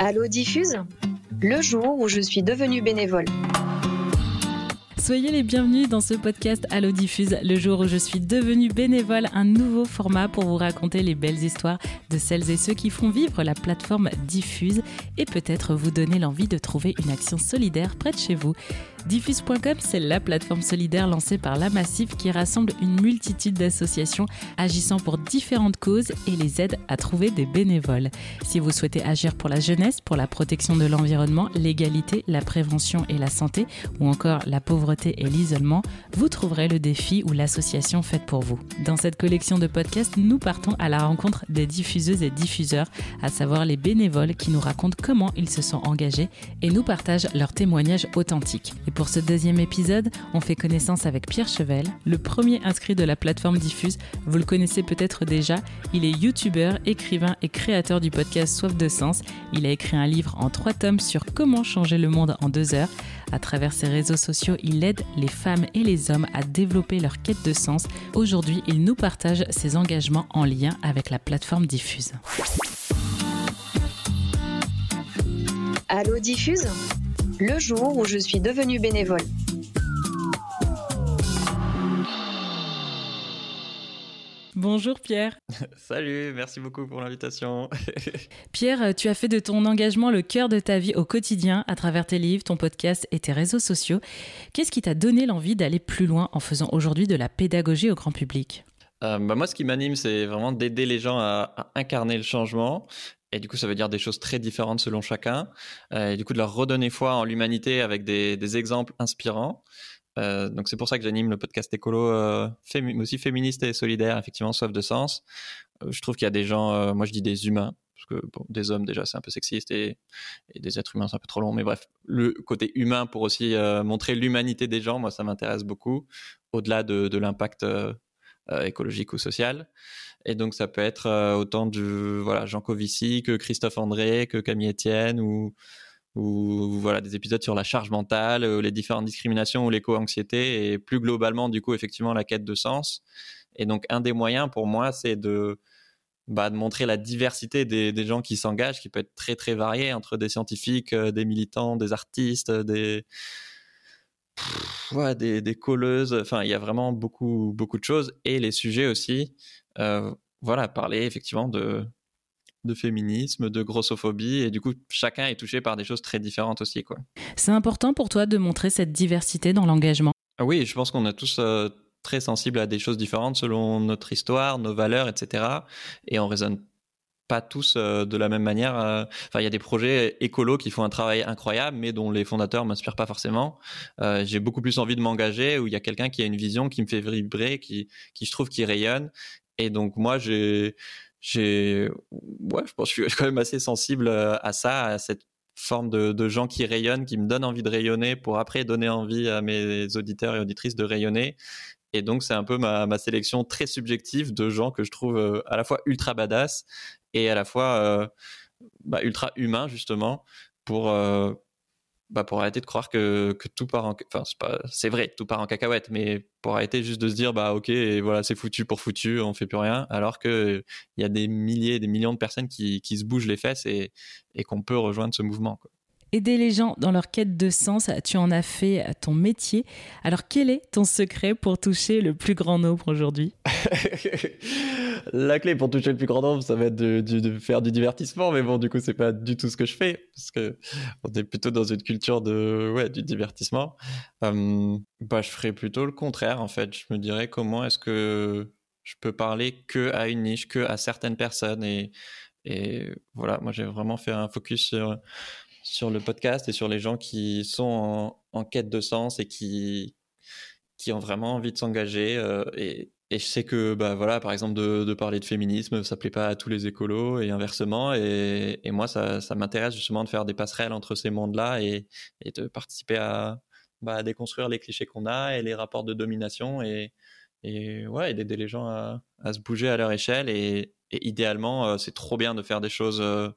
Allo Diffuse Le jour où je suis devenue bénévole. Soyez les bienvenus dans ce podcast Allo Diffuse, le jour où je suis devenue bénévole, un nouveau format pour vous raconter les belles histoires de celles et ceux qui font vivre la plateforme Diffuse et peut-être vous donner l'envie de trouver une action solidaire près de chez vous. Diffuse.com, c'est la plateforme solidaire lancée par La Massif qui rassemble une multitude d'associations agissant pour différentes causes et les aide à trouver des bénévoles. Si vous souhaitez agir pour la jeunesse, pour la protection de l'environnement, l'égalité, la prévention et la santé, ou encore la pauvreté et l'isolement, vous trouverez le défi ou l'association faite pour vous. Dans cette collection de podcasts, nous partons à la rencontre des diffuseuses et diffuseurs, à savoir les bénévoles qui nous racontent comment ils se sont engagés et nous partagent leurs témoignages authentiques. Pour ce deuxième épisode, on fait connaissance avec Pierre Chevel, le premier inscrit de la plateforme Diffuse. Vous le connaissez peut-être déjà, il est youtubeur, écrivain et créateur du podcast Soif de Sens. Il a écrit un livre en trois tomes sur comment changer le monde en deux heures. À travers ses réseaux sociaux, il aide les femmes et les hommes à développer leur quête de sens. Aujourd'hui, il nous partage ses engagements en lien avec la plateforme Diffuse. Allo Diffuse? Le jour où je suis devenue bénévole. Bonjour Pierre. Salut, merci beaucoup pour l'invitation. Pierre, tu as fait de ton engagement le cœur de ta vie au quotidien à travers tes livres, ton podcast et tes réseaux sociaux. Qu'est-ce qui t'a donné l'envie d'aller plus loin en faisant aujourd'hui de la pédagogie au grand public? Euh, bah, moi, ce qui m'anime, c'est vraiment d'aider les gens à, à incarner le changement. Et du coup, ça veut dire des choses très différentes selon chacun. Euh, et du coup, de leur redonner foi en l'humanité avec des, exemples inspirants. Euh, donc, c'est pour ça que j'anime le podcast écolo, euh, aussi féministe et solidaire, effectivement, soif de sens. Euh, je trouve qu'il y a des gens, moi je dis des humains, parce que des hommes déjà c'est un peu sexiste et, des êtres humains c'est un peu trop long, mais bref, le côté humain pour aussi montrer l'humanité des gens, moi ça m'intéresse beaucoup, au-delà de, de l'impact euh, écologique ou social. Et donc ça peut être euh, autant du voilà Jean Covici que Christophe André, que Camille Etienne ou ou voilà des épisodes sur la charge mentale, euh, les différentes discriminations ou l'éco-anxiété et plus globalement du coup effectivement la quête de sens. Et donc un des moyens pour moi c'est de bah, de montrer la diversité des, des gens qui s'engagent, qui peut être très très variée entre des scientifiques, des militants, des artistes, des Pff, ouais, des, des colleuses. Enfin, il y a vraiment beaucoup beaucoup de choses et les sujets aussi. Euh, voilà, parler effectivement de de féminisme, de grossophobie et du coup chacun est touché par des choses très différentes aussi quoi. C'est important pour toi de montrer cette diversité dans l'engagement? Ah oui, je pense qu'on est tous euh, très sensibles à des choses différentes selon notre histoire, nos valeurs, etc. Et on raisonne pas tous euh, de la même manière. euh. Enfin, il y a des projets écolos qui font un travail incroyable, mais dont les fondateurs m'inspirent pas forcément. Euh, J'ai beaucoup plus envie de m'engager où il y a quelqu'un qui a une vision qui me fait vibrer, qui, qui je trouve qui rayonne. Et donc moi, j'ai, j'ai, ouais, je pense que je suis quand même assez sensible euh, à ça, à cette forme de, de gens qui rayonnent, qui me donnent envie de rayonner pour après donner envie à mes auditeurs et auditrices de rayonner. Et donc, c'est un peu ma, ma sélection très subjective de gens que je trouve euh, à la fois ultra badass et à la fois euh, bah, ultra humains, justement, pour, euh, bah, pour arrêter de croire que, que tout part en... Enfin, c'est vrai, tout part en cacahuète, mais pour arrêter juste de se dire, bah ok, et voilà, c'est foutu pour foutu, on fait plus rien, alors que il y a des milliers, des millions de personnes qui, qui se bougent les fesses et, et qu'on peut rejoindre ce mouvement. Aider les gens dans leur quête de sens, tu en as fait ton métier. Alors quel est ton secret pour toucher le plus grand nombre aujourd'hui? La clé pour toucher le plus grand nombre, ça va être de, faire du divertissement, mais bon, du coup, c'est pas du tout ce que je fais, parce que on est plutôt dans une culture de, ouais, du divertissement. Euh, bah, je ferais plutôt le contraire, en fait. Je me dirais comment est-ce que je peux parler que à une niche, que à certaines personnes, et voilà, moi, j'ai vraiment fait un focus sur, sur le podcast et sur les gens qui sont en, quête de sens et qui, qui ont vraiment envie de s'engager, euh, et, et je sais que, bah voilà, par exemple, de, parler de féminisme, ça plaît pas à tous les écolos et inversement. Et, et moi, ça, ça m'intéresse justement de faire des passerelles entre ces mondes-là et, et de participer à, bah, déconstruire les clichés qu'on a et les rapports de domination et, et ouais, d'aider les gens à, se bouger à leur échelle. Et, et idéalement, euh, c'est trop bien de faire des choses euh,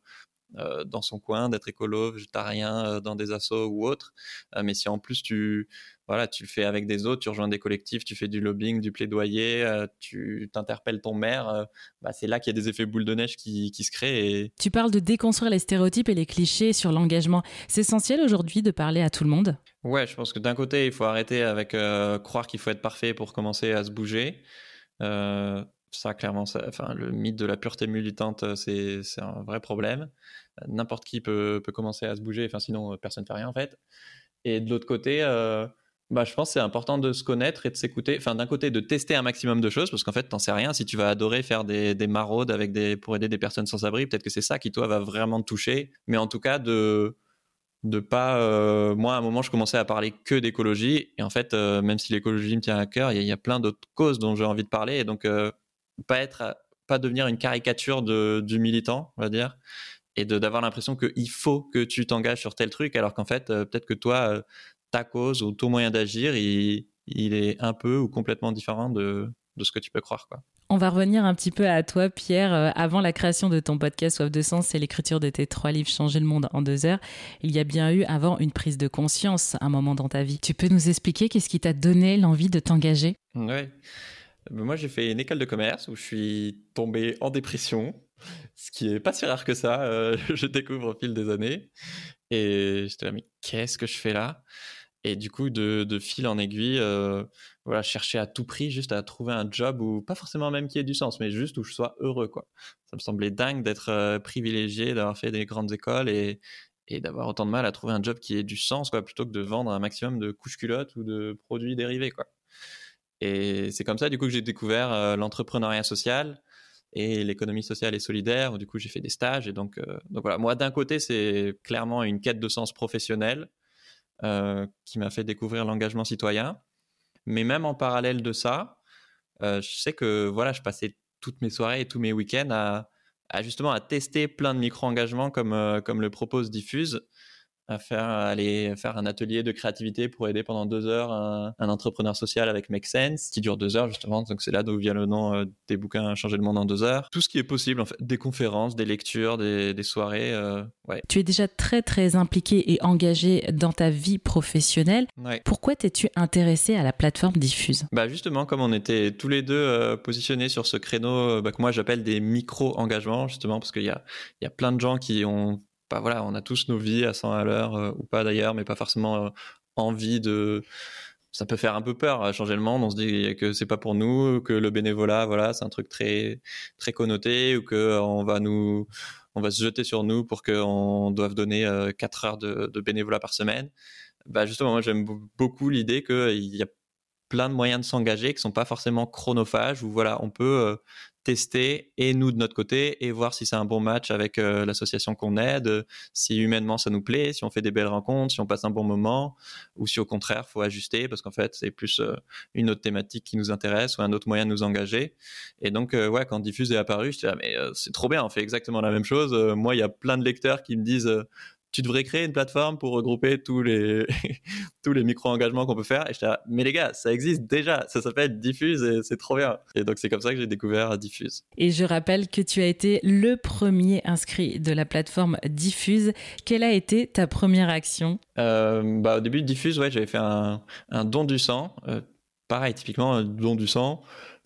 dans son coin, d'être écolo, végétarien, dans des assos ou autres. mais si en plus tu voilà, tu le fais avec des autres, tu rejoins des collectifs, tu fais du lobbying, du plaidoyer, euh, tu t'interpelles ton maire, euh, bah, c'est là qu'il y a des effets boule de neige qui, se créent. Tu parles de déconstruire les stéréotypes et les clichés sur l'engagement. C'est essentiel aujourd'hui de parler à tout le monde? Ouais, je pense que d'un côté, il faut arrêter avec euh, croire qu'il faut être parfait pour commencer à se bouger. Ça, clairement, enfin, le mythe de la pureté militante, c'est un vrai problème. N'importe qui peut, peut, commencer à se bouger, enfin, sinon, personne ne fait rien en fait. Et de l'autre côté, bah, je pense que c'est important de se connaître et de s'écouter. Enfin, d'un côté, de tester un maximum de choses, parce qu'en fait, t'en sais rien. Si tu vas adorer faire des, des maraudes avec des, pour aider des personnes sans abri, peut-être que c'est ça qui, toi, va vraiment te toucher. Mais en tout cas, de, de pas. Euh, moi, à un moment, je commençais à parler que d'écologie. Et en fait, euh, même si l'écologie me tient à cœur, il y, a plein d'autres causes dont j'ai envie de parler. Et donc, euh, pas être, pas devenir une caricature de, du militant, on va dire. Et d'avoir l'impression qu'il faut que tu t'engages sur tel truc, alors qu'en fait, peut-être que toi, ta cause ou ton moyen d'agir, il, est un peu ou complètement différent de, ce que tu peux croire. Quoi. On va revenir un petit peu à toi, Pierre. Euh, avant la création de ton podcast Soif de sens et l'écriture de tes trois livres Changer le monde en deux heures, il y a bien eu avant une prise de conscience, un moment dans ta vie. Tu peux nous expliquer qu'est-ce qui t'a donné l'envie de t'engager? Oui. Moi, j'ai fait une école de commerce où je suis tombé en dépression, ce qui est pas si rare que ça. Euh, je découvre au fil des années. Et j'étais là, mais qu'est-ce que je fais là? Et du coup, de, fil en aiguille, euh, voilà, chercher à tout prix juste à trouver un job où, pas forcément même qui ait du sens, mais juste où je sois heureux, quoi. Ça me semblait dingue d'être euh, privilégié, d'avoir fait des grandes écoles et, et d'avoir autant de mal à trouver un job qui ait du sens, quoi, plutôt que de vendre un maximum de couches culottes ou de produits dérivés, quoi. Et c'est comme ça, du coup, que j'ai découvert euh, l'entrepreneuriat social et l'économie sociale et solidaire, du coup, j'ai fait des stages. Et donc, donc voilà, moi, d'un côté, c'est clairement une quête de sens professionnel euh, qui m'a fait découvrir l'engagement citoyen. Mais même en parallèle de ça, euh, je sais que voilà, je passais toutes mes soirées et tous mes week-ends à, justement à tester plein de micro-engagements comme, euh, comme le propose Diffuse à faire aller faire un atelier de créativité pour aider pendant deux heures un, entrepreneur social avec Make Sense qui dure deux heures justement. Donc c'est là d'où vient le nom euh, des bouquins changer le monde en deux heures. Tout ce qui est possible en fait des conférences des lectures des, soirées euh, ouais. tu es déjà très très impliqué et engagé dans ta vie professionnelle. Pourquoi t'es-tu intéressé à la plateforme diffuse? Bah justement comme on était tous les deux euh, positionnés sur ce créneau bah, que moi j'appelle des micro engagements justement parce qu'il y a il y a plein de gens qui ont voilà, on a tous nos vies à 100 à l'heure euh, ou pas d'ailleurs, mais pas forcément euh, envie de. Ça peut faire un peu peur à changer le monde. On se dit que c'est pas pour nous, que le bénévolat, voilà, c'est un truc très très connoté, ou que on va nous, on va se jeter sur nous pour qu'on doive donner 4 euh, heures de, de, bénévolat par semaine. Bah justement, moi j'aime beaucoup l'idée qu'il y a plein de moyens de s'engager qui sont pas forcément chronophages, où voilà, on peut tester et nous de notre côté et voir si c'est un bon match avec euh, l'association qu'on aide, si humainement ça nous plaît, si on fait des belles rencontres, si on passe un bon moment ou si au contraire faut ajuster parce qu'en fait c'est plus euh, une autre thématique qui nous intéresse ou un autre moyen de nous engager. Et donc euh, ouais quand Diffuse est apparu, je disais mais c'est trop bien, on fait exactement la même chose. moi il y a plein de lecteurs qui me disent tu devrais créer une plateforme pour regrouper tous les tous les micro-engagements qu'on peut faire. Et je dis, mais les gars, ça existe déjà, ça s'appelle Diffuse et c'est trop bien. Et donc c'est comme ça que j'ai découvert Diffuse. Et je rappelle que tu as été le premier inscrit de la plateforme Diffuse. Quelle a été ta première action? Euh, bah, Au début de Diffuse, ouais, j'avais fait un, un, don du sang. Euh, pareil, typiquement, un don du sang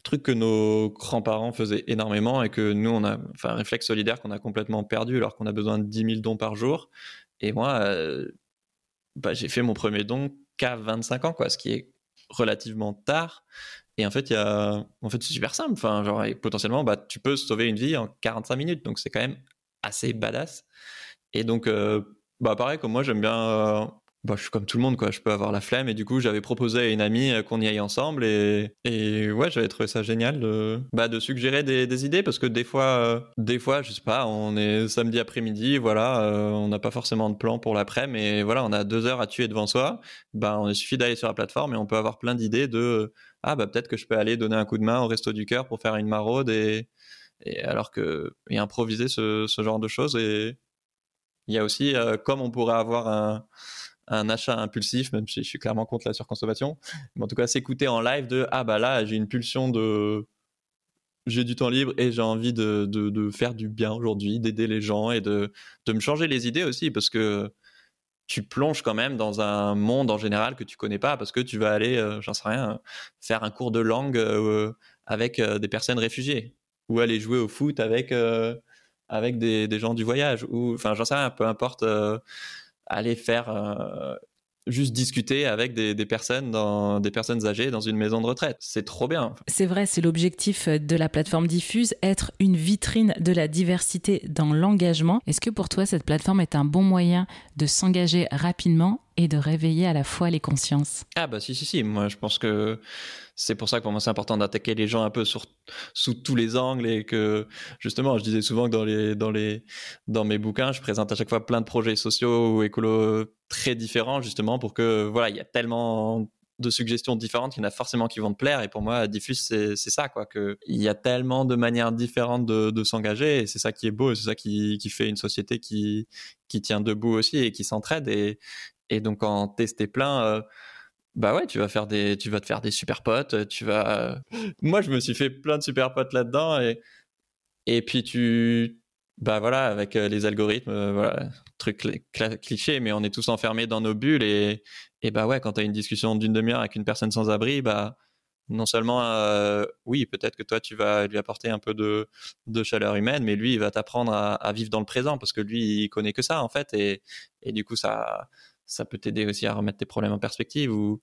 truc que nos grands-parents faisaient énormément et que nous, on a, enfin, un réflexe solidaire qu'on a complètement perdu alors qu'on a besoin de 10 000 dons par jour. Et moi, euh, bah, j'ai fait mon premier don qu'à 25 ans, quoi, ce qui est relativement tard. Et en fait, il a, en fait, c'est super simple. Enfin, genre, potentiellement, bah, tu peux sauver une vie en 45 minutes. Donc, c'est quand même assez badass. Et donc, euh, bah, pareil, comme moi, j'aime bien euh, bah, je suis comme tout le monde, quoi. Je peux avoir la flemme. Et du coup, j'avais proposé à une amie euh, qu'on y aille ensemble. Et, et ouais, j'avais trouvé ça génial de, bah, de suggérer des, idées parce que des fois, euh, des fois, je sais pas, on est samedi après-midi, voilà, euh, on n'a pas forcément de plan pour l'après, mais voilà, on a deux heures à tuer devant soi. Bah, il suffit d'aller sur la plateforme et on peut avoir plein d'idées de, ah, bah, peut-être que je peux aller donner un coup de main au Resto du Cœur pour faire une maraude et, et alors que, et improviser ce, ce genre de choses. Et il y a aussi, comme on pourrait avoir un, un achat impulsif, même si je suis clairement contre la surconsommation. Mais en tout cas, s'écouter en live de ah bah là j'ai une pulsion de j'ai du temps libre et j'ai envie de, de, faire du bien aujourd'hui, d'aider les gens et de, de me changer les idées aussi parce que tu plonges quand même dans un monde en général que tu connais pas parce que tu vas aller, euh, j'en sais rien, faire un cours de langue euh, avec euh, des personnes réfugiées ou aller jouer au foot avec avec des, des, gens du voyage ou enfin j'en sais rien, peu importe, aller faire juste discuter avec des, des, personnes dans des personnes âgées dans une maison de retraite. C'est trop bien. C'est vrai, c'est l'objectif de la plateforme Diffuse, être une vitrine de la diversité dans l'engagement. Est-ce que pour toi cette plateforme est un bon moyen de s'engager rapidement et de réveiller à la fois les consciences Ah bah si si si, moi je pense que c'est pour ça que pour moi c'est important d'attaquer les gens un peu sous tous les angles et que justement je disais souvent que dans les dans les dans mes bouquins je présente à chaque fois plein de projets sociaux ou écolos très différents justement pour que voilà il y a tellement de suggestions différentes, il y en a forcément qui vont te plaire. Et pour moi, Diffuse, c'est, ça, quoi. Que il y a tellement de manières différentes de, s'engager, et c'est ça qui est beau, c'est ça qui, qui fait une société qui, qui tient debout aussi et qui s'entraide. Et, et donc, en tester plein, euh, bah ouais, tu vas faire des, tu vas te faire des super potes. Tu vas. Moi, je me suis fait plein de super potes là-dedans et et puis tu, bah voilà, avec euh, les algorithmes, euh, voilà, truc cliché, mais on est tous enfermés dans nos bulles et et bah ouais, quand t'as une discussion d'une demi-heure avec une personne sans abri, bah non seulement euh, oui, peut-être que toi tu vas lui apporter un peu de de chaleur humaine, mais lui il va t'apprendre à, à vivre dans le présent parce que lui il connaît que ça en fait et et du coup ça ça peut t'aider aussi à remettre tes problèmes en perspective ou,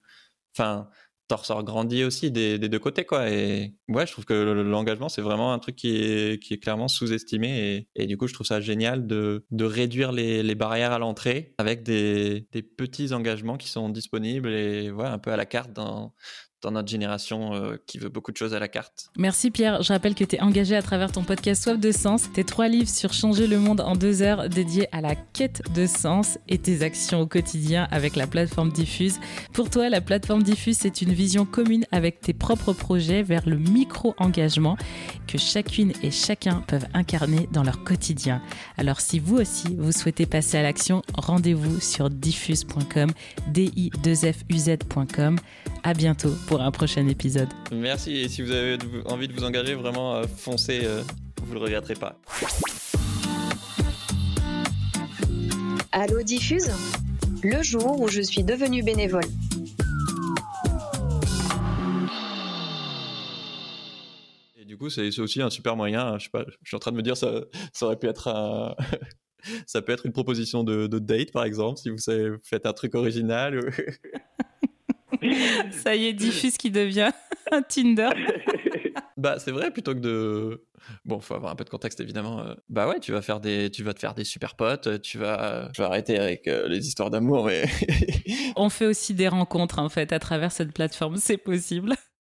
enfin, t'en ressors grandi aussi des, des, deux côtés, quoi. Et ouais, je trouve que l'engagement, c'est vraiment un truc qui est, qui est clairement sous-estimé. Et, et, du coup, je trouve ça génial de, de réduire les, les barrières à l'entrée avec des, des petits engagements qui sont disponibles et un peu à la carte dans notre génération euh, qui veut beaucoup de choses à la carte. Merci Pierre. Je rappelle que tu es engagé à travers ton podcast Soif de Sens, tes trois livres sur changer le monde en deux heures dédiés à la quête de sens et tes actions au quotidien avec la plateforme Diffuse. Pour toi, la plateforme Diffuse, c'est une vision commune avec tes propres projets vers le micro-engagement que chacune et chacun peuvent incarner dans leur quotidien. Alors si vous aussi, vous souhaitez passer à l'action, rendez-vous sur diffuse.com, di2fuz.com. À bientôt pour un prochain épisode. Merci et si vous avez envie de vous engager, vraiment euh, foncez, euh, vous ne le regretterez pas. Allo Diffuse, le jour où je suis devenu bénévole. Et du coup, c'est aussi un super moyen. Je, sais pas, je suis en train de me dire ça, ça aurait pu être un. ça peut être une proposition de, de, date, par exemple, si vous, savez, faites un truc original. Ça y est, diffuse qui devient un Tinder. bah c'est vrai plutôt que de bon faut avoir un peu de contexte évidemment euh, bah ouais tu vas faire des tu vas te faire des super potes tu vas je vais arrêter avec euh, les histoires d'amour mais on fait aussi des rencontres en fait à travers cette plateforme c'est possible